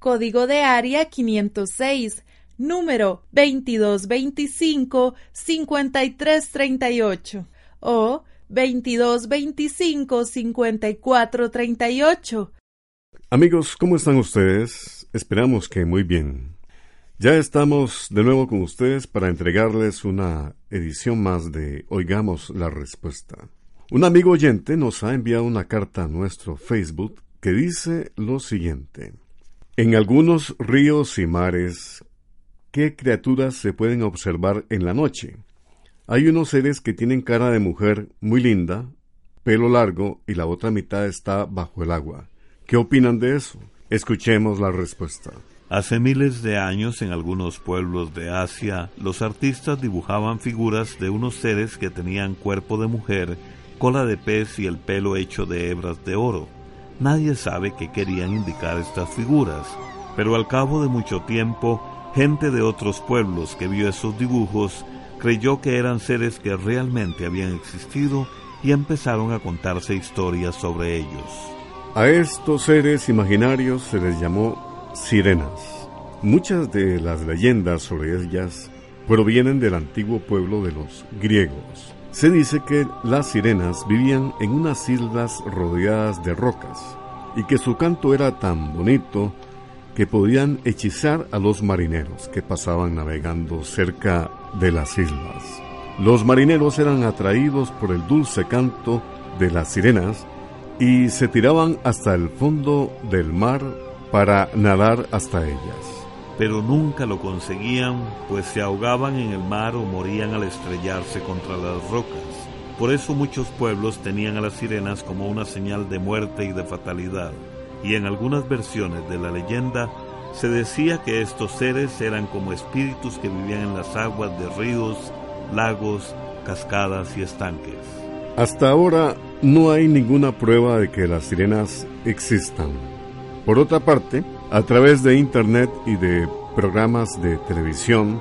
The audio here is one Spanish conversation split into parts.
código de área 506, número 2225-5338 o 2225-5438. Amigos, ¿cómo están ustedes? Esperamos que muy bien. Ya estamos de nuevo con ustedes para entregarles una edición más de Oigamos la Respuesta. Un amigo oyente nos ha enviado una carta a nuestro Facebook que dice lo siguiente. En algunos ríos y mares, ¿qué criaturas se pueden observar en la noche? Hay unos seres que tienen cara de mujer muy linda, pelo largo y la otra mitad está bajo el agua. ¿Qué opinan de eso? Escuchemos la respuesta. Hace miles de años en algunos pueblos de Asia, los artistas dibujaban figuras de unos seres que tenían cuerpo de mujer, cola de pez y el pelo hecho de hebras de oro. Nadie sabe qué querían indicar estas figuras, pero al cabo de mucho tiempo, gente de otros pueblos que vio esos dibujos creyó que eran seres que realmente habían existido y empezaron a contarse historias sobre ellos. A estos seres imaginarios se les llamó sirenas. Muchas de las leyendas sobre ellas provienen del antiguo pueblo de los griegos. Se dice que las sirenas vivían en unas islas rodeadas de rocas y que su canto era tan bonito que podían hechizar a los marineros que pasaban navegando cerca de las islas. Los marineros eran atraídos por el dulce canto de las sirenas y se tiraban hasta el fondo del mar para nadar hasta ellas. Pero nunca lo conseguían, pues se ahogaban en el mar o morían al estrellarse contra las rocas. Por eso muchos pueblos tenían a las sirenas como una señal de muerte y de fatalidad. Y en algunas versiones de la leyenda se decía que estos seres eran como espíritus que vivían en las aguas de ríos, lagos, cascadas y estanques. Hasta ahora no hay ninguna prueba de que las sirenas existan. Por otra parte, a través de Internet y de programas de televisión,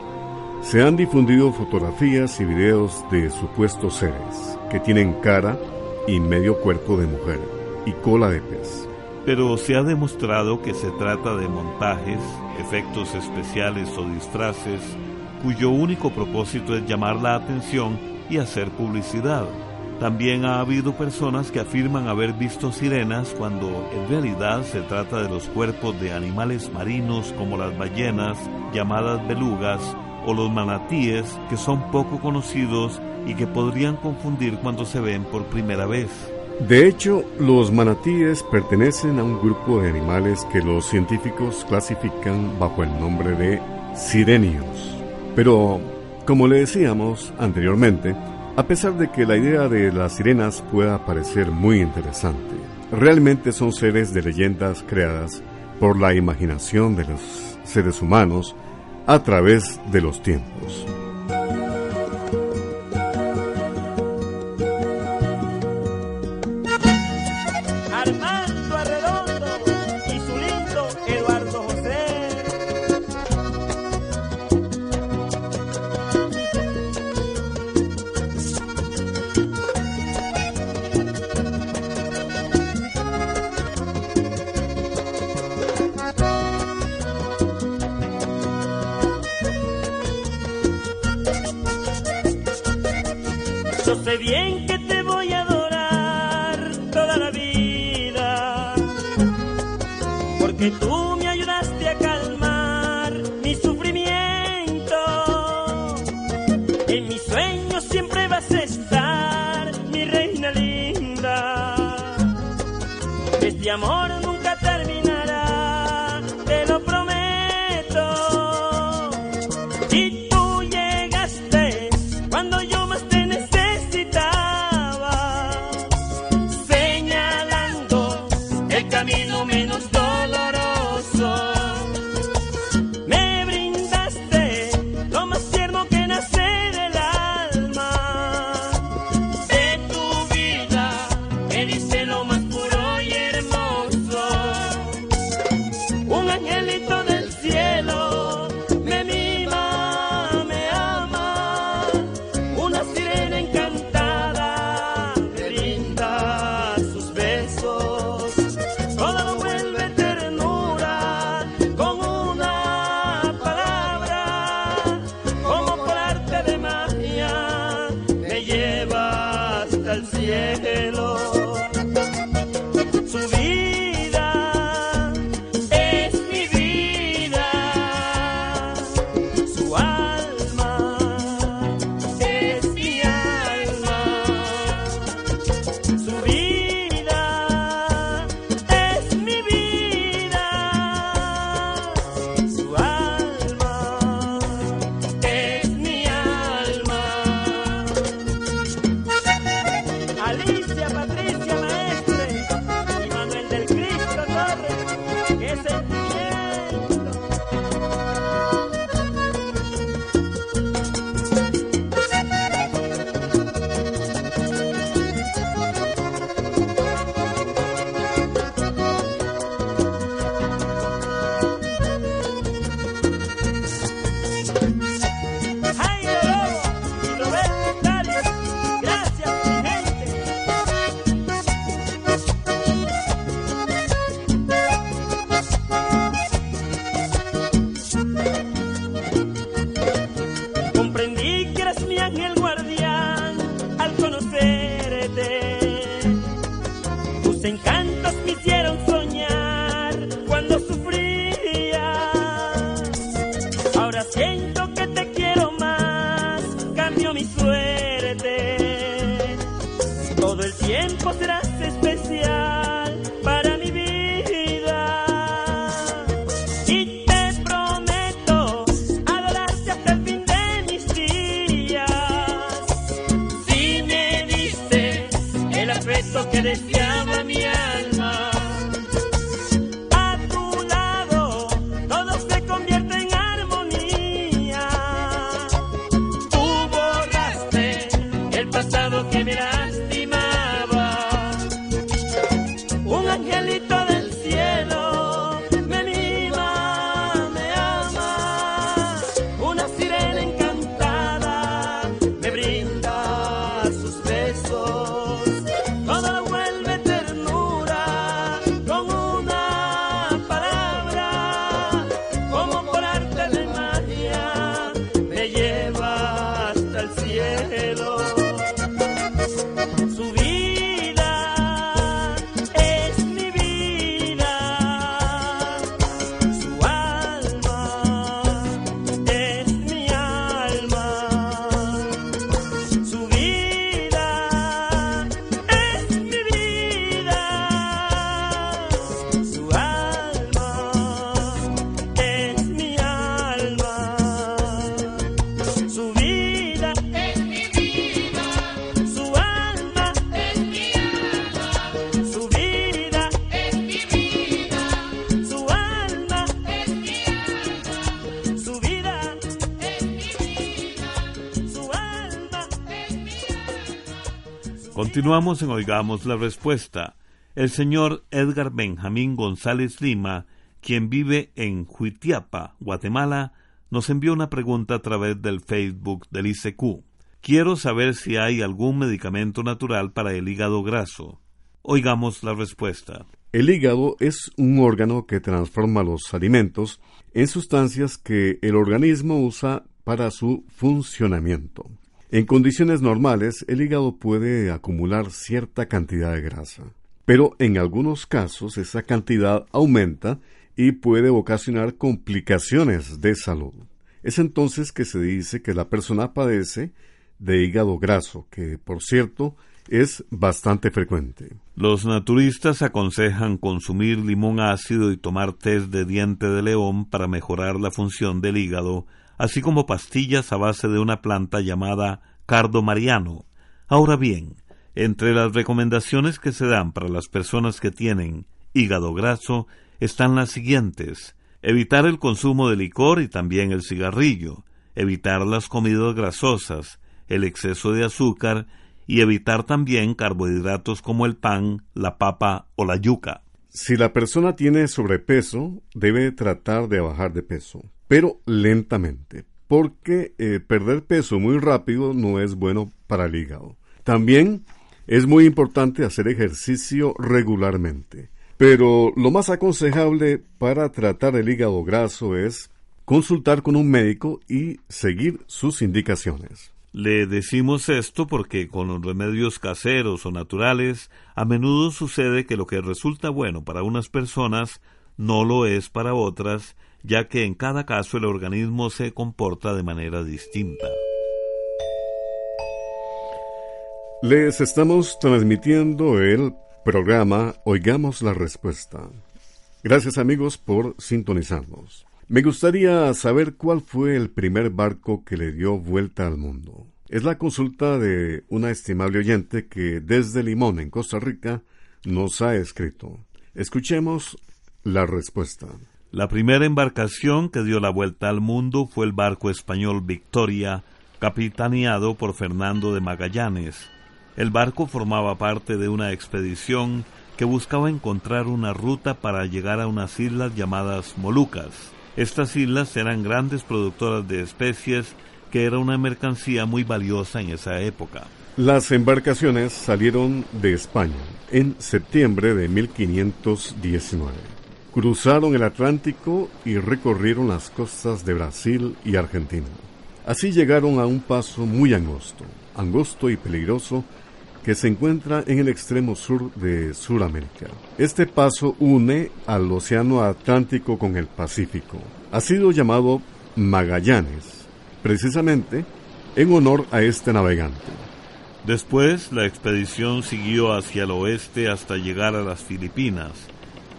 se han difundido fotografías y videos de supuestos seres que tienen cara y medio cuerpo de mujer y cola de pez. Pero se ha demostrado que se trata de montajes, efectos especiales o disfraces cuyo único propósito es llamar la atención y hacer publicidad. También ha habido personas que afirman haber visto sirenas cuando en realidad se trata de los cuerpos de animales marinos como las ballenas, llamadas belugas, o los manatíes, que son poco conocidos y que podrían confundir cuando se ven por primera vez. De hecho, los manatíes pertenecen a un grupo de animales que los científicos clasifican bajo el nombre de sirenios. Pero, como le decíamos anteriormente, a pesar de que la idea de las sirenas pueda parecer muy interesante, realmente son seres de leyendas creadas por la imaginación de los seres humanos a través de los tiempos. Este amor respeto que decía Continuamos en Oigamos la Respuesta. El señor Edgar Benjamín González Lima, quien vive en Juitiapa, Guatemala, nos envió una pregunta a través del Facebook del ICQ. Quiero saber si hay algún medicamento natural para el hígado graso. Oigamos la respuesta. El hígado es un órgano que transforma los alimentos en sustancias que el organismo usa para su funcionamiento. En condiciones normales, el hígado puede acumular cierta cantidad de grasa, pero en algunos casos esa cantidad aumenta y puede ocasionar complicaciones de salud. Es entonces que se dice que la persona padece de hígado graso, que por cierto es bastante frecuente. Los naturistas aconsejan consumir limón ácido y tomar test de diente de león para mejorar la función del hígado así como pastillas a base de una planta llamada cardo mariano. Ahora bien, entre las recomendaciones que se dan para las personas que tienen hígado graso están las siguientes. Evitar el consumo de licor y también el cigarrillo, evitar las comidas grasosas, el exceso de azúcar y evitar también carbohidratos como el pan, la papa o la yuca. Si la persona tiene sobrepeso, debe tratar de bajar de peso, pero lentamente, porque eh, perder peso muy rápido no es bueno para el hígado. También es muy importante hacer ejercicio regularmente. Pero lo más aconsejable para tratar el hígado graso es consultar con un médico y seguir sus indicaciones. Le decimos esto porque con los remedios caseros o naturales a menudo sucede que lo que resulta bueno para unas personas no lo es para otras, ya que en cada caso el organismo se comporta de manera distinta. Les estamos transmitiendo el programa Oigamos la Respuesta. Gracias amigos por sintonizarnos. Me gustaría saber cuál fue el primer barco que le dio vuelta al mundo. Es la consulta de una estimable oyente que desde Limón, en Costa Rica, nos ha escrito. Escuchemos la respuesta. La primera embarcación que dio la vuelta al mundo fue el barco español Victoria, capitaneado por Fernando de Magallanes, el barco formaba parte de una expedición que buscaba encontrar una ruta para llegar a unas islas llamadas Molucas. Estas islas eran grandes productoras de especies que era una mercancía muy valiosa en esa época. Las embarcaciones salieron de España en septiembre de 1519. Cruzaron el Atlántico y recorrieron las costas de Brasil y Argentina. Así llegaron a un paso muy angosto, angosto y peligroso que se encuentra en el extremo sur de Sudamérica. Este paso une al Océano Atlántico con el Pacífico. Ha sido llamado Magallanes, precisamente en honor a este navegante. Después, la expedición siguió hacia el oeste hasta llegar a las Filipinas.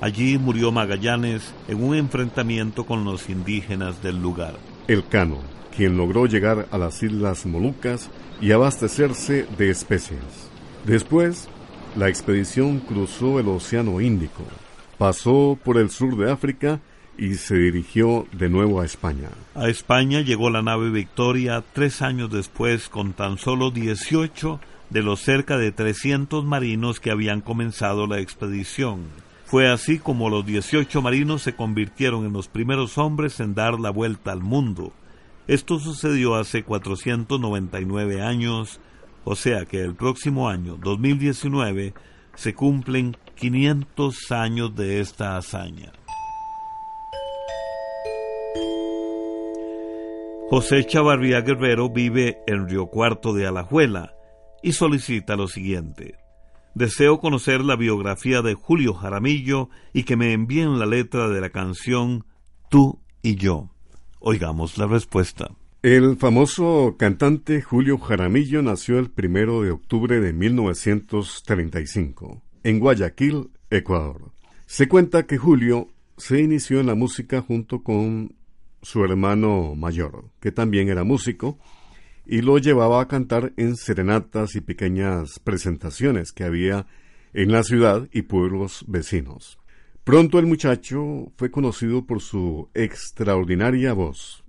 Allí murió Magallanes en un enfrentamiento con los indígenas del lugar. El Cano, quien logró llegar a las Islas Molucas y abastecerse de especies. Después, la expedición cruzó el Océano Índico, pasó por el sur de África y se dirigió de nuevo a España. A España llegó la nave Victoria tres años después con tan solo 18 de los cerca de 300 marinos que habían comenzado la expedición. Fue así como los 18 marinos se convirtieron en los primeros hombres en dar la vuelta al mundo. Esto sucedió hace 499 años o sea que el próximo año, 2019, se cumplen 500 años de esta hazaña. José Chavarría Guerrero vive en Río Cuarto de Alajuela y solicita lo siguiente. Deseo conocer la biografía de Julio Jaramillo y que me envíen la letra de la canción Tú y yo. Oigamos la respuesta. El famoso cantante Julio Jaramillo nació el primero de octubre de 1935 en Guayaquil, Ecuador. Se cuenta que Julio se inició en la música junto con su hermano mayor, que también era músico, y lo llevaba a cantar en serenatas y pequeñas presentaciones que había en la ciudad y pueblos vecinos. Pronto el muchacho fue conocido por su extraordinaria voz,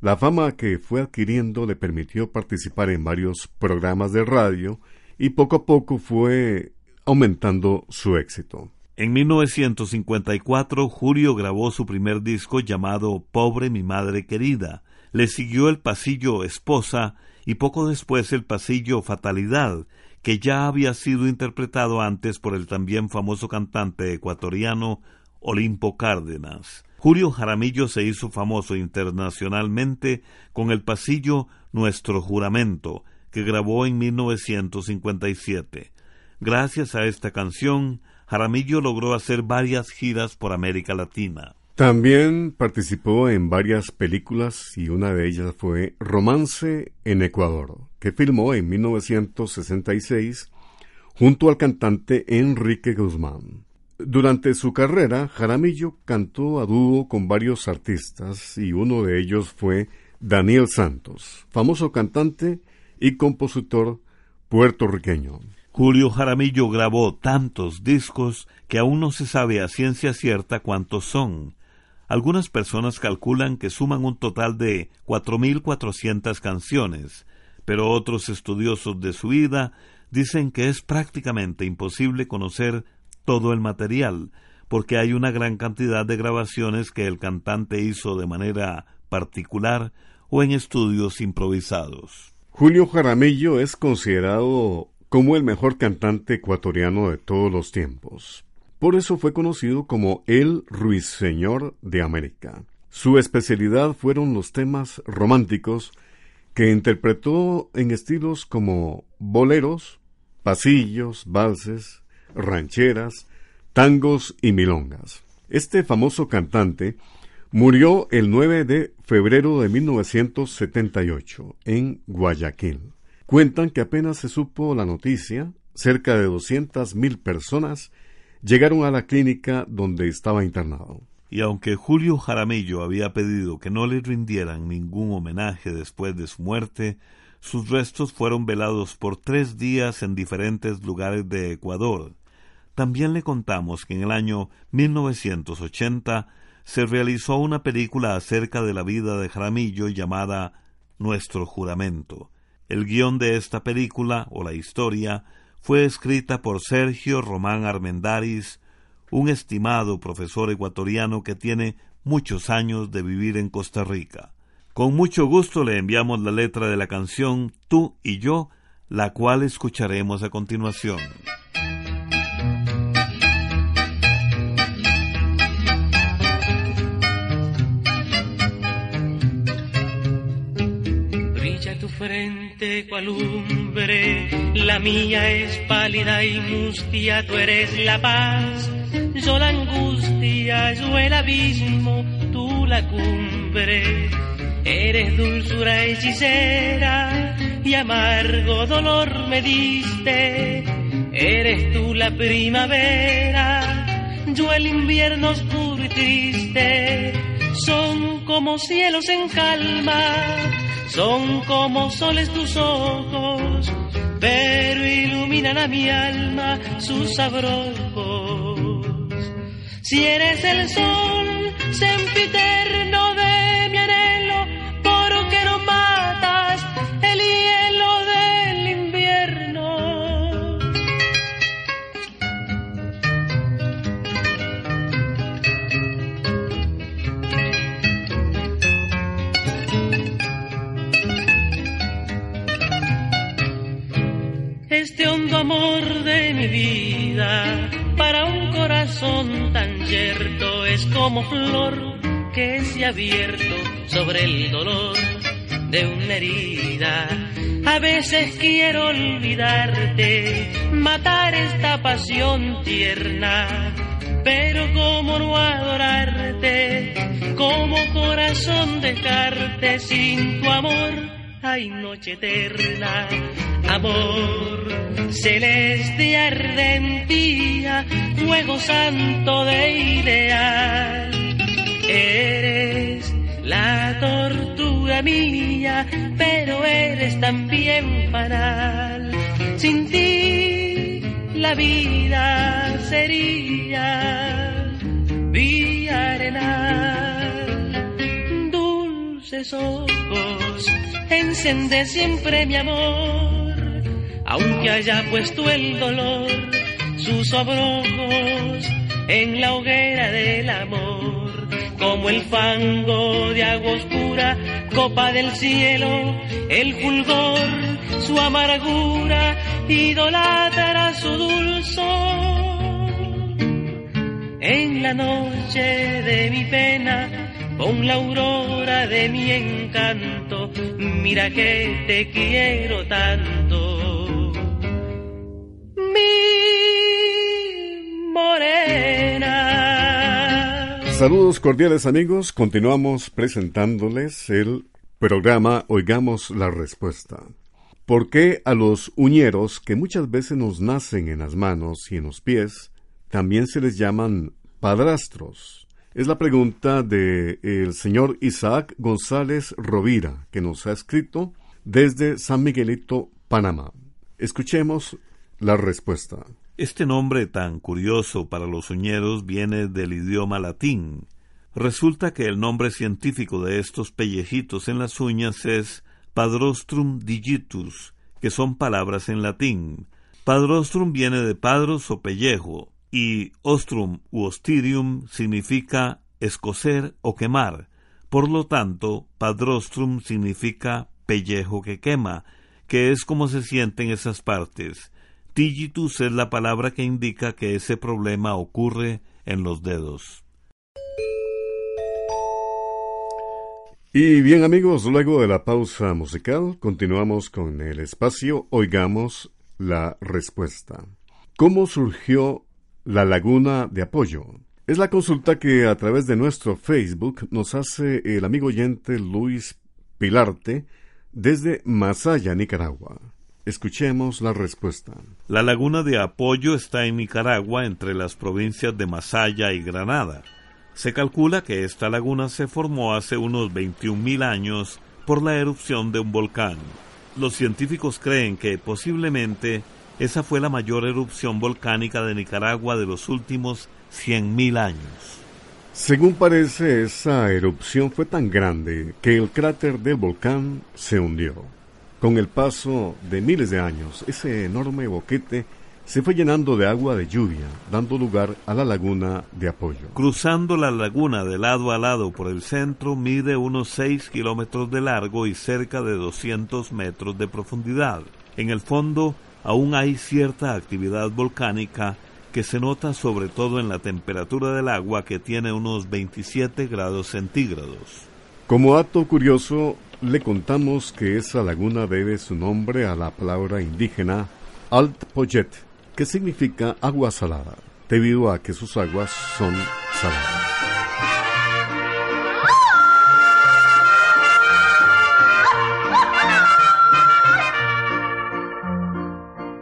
la fama que fue adquiriendo le permitió participar en varios programas de radio y poco a poco fue aumentando su éxito. En 1954, Julio grabó su primer disco llamado Pobre mi madre querida. Le siguió el pasillo Esposa y poco después el pasillo Fatalidad, que ya había sido interpretado antes por el también famoso cantante ecuatoriano Olimpo Cárdenas. Julio Jaramillo se hizo famoso internacionalmente con el pasillo Nuestro Juramento, que grabó en 1957. Gracias a esta canción, Jaramillo logró hacer varias giras por América Latina. También participó en varias películas y una de ellas fue Romance en Ecuador, que filmó en 1966 junto al cantante Enrique Guzmán. Durante su carrera, Jaramillo cantó a dúo con varios artistas y uno de ellos fue Daniel Santos, famoso cantante y compositor puertorriqueño. Julio Jaramillo grabó tantos discos que aún no se sabe a ciencia cierta cuántos son. Algunas personas calculan que suman un total de 4.400 canciones, pero otros estudiosos de su vida dicen que es prácticamente imposible conocer todo el material, porque hay una gran cantidad de grabaciones que el cantante hizo de manera particular o en estudios improvisados. Julio Jaramillo es considerado como el mejor cantante ecuatoriano de todos los tiempos. Por eso fue conocido como el Ruiseñor de América. Su especialidad fueron los temas románticos que interpretó en estilos como boleros, pasillos, valses, rancheras, tangos y milongas. Este famoso cantante murió el 9 de febrero de 1978 en Guayaquil. Cuentan que apenas se supo la noticia, cerca de 200.000 personas llegaron a la clínica donde estaba internado. Y aunque Julio Jaramillo había pedido que no le rindieran ningún homenaje después de su muerte, sus restos fueron velados por tres días en diferentes lugares de Ecuador. También le contamos que en el año 1980 se realizó una película acerca de la vida de Jaramillo llamada Nuestro juramento. El guion de esta película, o la historia, fue escrita por Sergio Román Armendaris, un estimado profesor ecuatoriano que tiene muchos años de vivir en Costa Rica. Con mucho gusto le enviamos la letra de la canción Tú y yo, la cual escucharemos a continuación. Frente cual lumbre, la mía es pálida y mustia, tú eres la paz yo la angustia, yo el abismo, tú la cumbre. Eres dulzura hechicera y amargo dolor me diste. Eres tú la primavera, yo el invierno oscuro y triste. Son como cielos en calma, son como soles tus ojos, pero iluminan a mi alma sus sabrojos. Si eres el sol sempiterno Amor de mi vida. Para un corazón tan yerto es como flor que se ha abierto sobre el dolor de una herida. A veces quiero olvidarte, matar esta pasión tierna, pero cómo no adorarte, como corazón dejarte sin tu amor hay noche eterna, amor celeste ardentía, fuego santo de ideal. Eres la tortura mía, pero eres también fanal. Sin ti la vida sería vía arenal, dulces ojos encende siempre mi amor, aunque haya puesto el dolor, sus abrojos en la hoguera del amor, como el fango de agua oscura, copa del cielo, el fulgor, su amargura, idolatra su dulzor. En la noche de mi pena, con la aurora de mi encanto, mira que te quiero tanto. Saludos cordiales amigos, continuamos presentándoles el programa Oigamos la Respuesta. ¿Por qué a los uñeros que muchas veces nos nacen en las manos y en los pies también se les llaman padrastros? Es la pregunta de el señor Isaac González Rovira, que nos ha escrito desde San Miguelito, Panamá. Escuchemos la respuesta. Este nombre tan curioso para los uñeros viene del idioma latín. Resulta que el nombre científico de estos pellejitos en las uñas es Padrostrum digitus, que son palabras en latín. Padrostrum viene de padros o pellejo, y ostrum u ostidium significa escocer o quemar. Por lo tanto, padrostrum significa pellejo que quema, que es como se sienten esas partes. Digitus es la palabra que indica que ese problema ocurre en los dedos. Y bien amigos, luego de la pausa musical, continuamos con el espacio Oigamos la Respuesta. ¿Cómo surgió la Laguna de Apoyo? Es la consulta que a través de nuestro Facebook nos hace el amigo oyente Luis Pilarte desde Masaya, Nicaragua. Escuchemos la respuesta. La laguna de Apoyo está en Nicaragua entre las provincias de Masaya y Granada. Se calcula que esta laguna se formó hace unos 21.000 años por la erupción de un volcán. Los científicos creen que posiblemente esa fue la mayor erupción volcánica de Nicaragua de los últimos 100.000 años. Según parece, esa erupción fue tan grande que el cráter del volcán se hundió. Con el paso de miles de años, ese enorme boquete se fue llenando de agua de lluvia, dando lugar a la laguna de apoyo. Cruzando la laguna de lado a lado por el centro, mide unos 6 kilómetros de largo y cerca de 200 metros de profundidad. En el fondo aún hay cierta actividad volcánica que se nota sobre todo en la temperatura del agua que tiene unos 27 grados centígrados. Como dato curioso, le contamos que esa laguna debe su nombre a la palabra indígena Alt Poyet, que significa agua salada, debido a que sus aguas son saladas.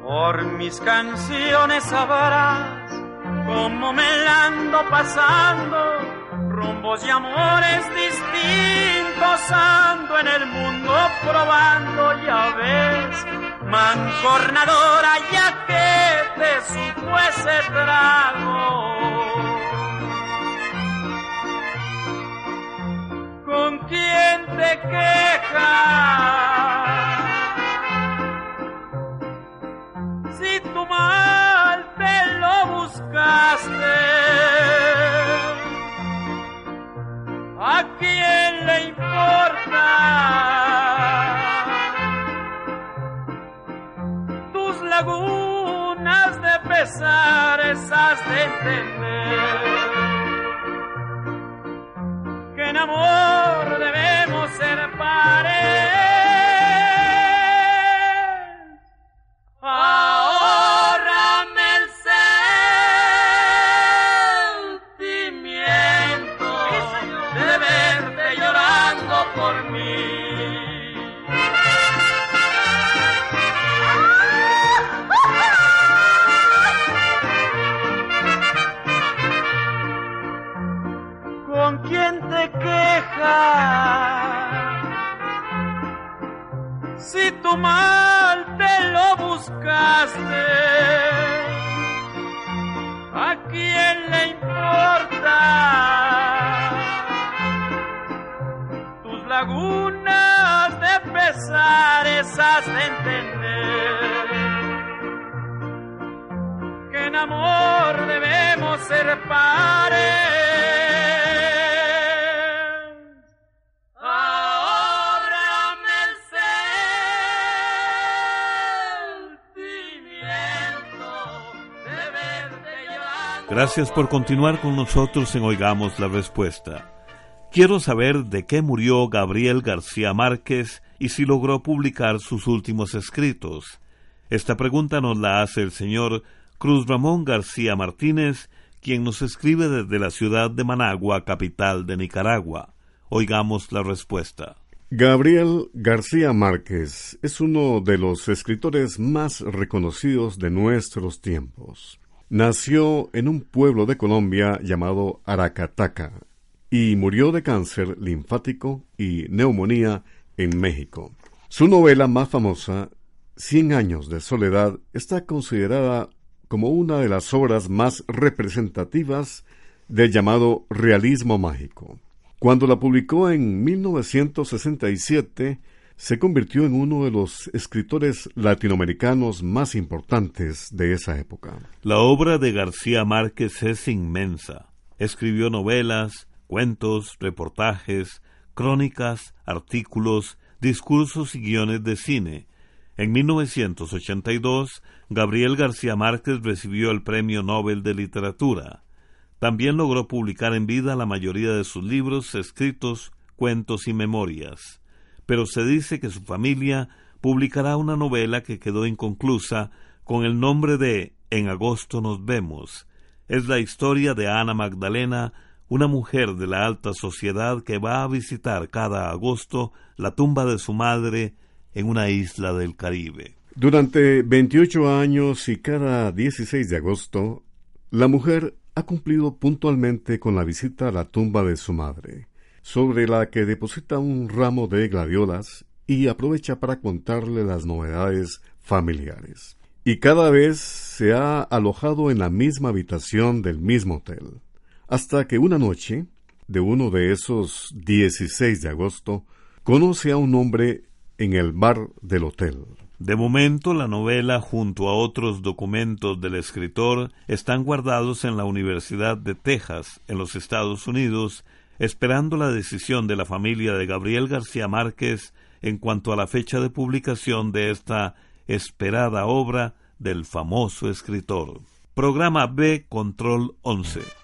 Por mis canciones sabrás cómo me ando pasando, rumbos y amores distintos ando en el mundo probando, ya ves mancornadora, ya que te supo ese trago. ¿Con quién te quejas? ¿A quién le importa? lagunas de pesares has de entender que en amor debemos ser pares. Lagunas de pesares has de entender que en amor debemos ser pares. Gracias por continuar con nosotros en Oigamos la Respuesta. Quiero saber de qué murió Gabriel García Márquez y si logró publicar sus últimos escritos. Esta pregunta nos la hace el señor Cruz Ramón García Martínez, quien nos escribe desde la ciudad de Managua, capital de Nicaragua. Oigamos la respuesta. Gabriel García Márquez es uno de los escritores más reconocidos de nuestros tiempos. Nació en un pueblo de Colombia llamado Aracataca y murió de cáncer linfático y neumonía en México. Su novela más famosa, Cien años de soledad, está considerada como una de las obras más representativas del llamado realismo mágico. Cuando la publicó en 1967, se convirtió en uno de los escritores latinoamericanos más importantes de esa época. La obra de García Márquez es inmensa. Escribió novelas, cuentos, reportajes, crónicas, artículos, discursos y guiones de cine. En 1982, Gabriel García Márquez recibió el Premio Nobel de Literatura. También logró publicar en vida la mayoría de sus libros, escritos, cuentos y memorias. Pero se dice que su familia publicará una novela que quedó inconclusa con el nombre de En agosto nos vemos. Es la historia de Ana Magdalena, una mujer de la alta sociedad que va a visitar cada agosto la tumba de su madre en una isla del Caribe. Durante 28 años y cada 16 de agosto, la mujer ha cumplido puntualmente con la visita a la tumba de su madre, sobre la que deposita un ramo de gladiolas y aprovecha para contarle las novedades familiares. Y cada vez se ha alojado en la misma habitación del mismo hotel, hasta que una noche, de uno de esos 16 de agosto, conoce a un hombre en el bar del hotel. De momento, la novela, junto a otros documentos del escritor, están guardados en la Universidad de Texas, en los Estados Unidos, esperando la decisión de la familia de Gabriel García Márquez en cuanto a la fecha de publicación de esta esperada obra del famoso escritor. Programa B Control 11.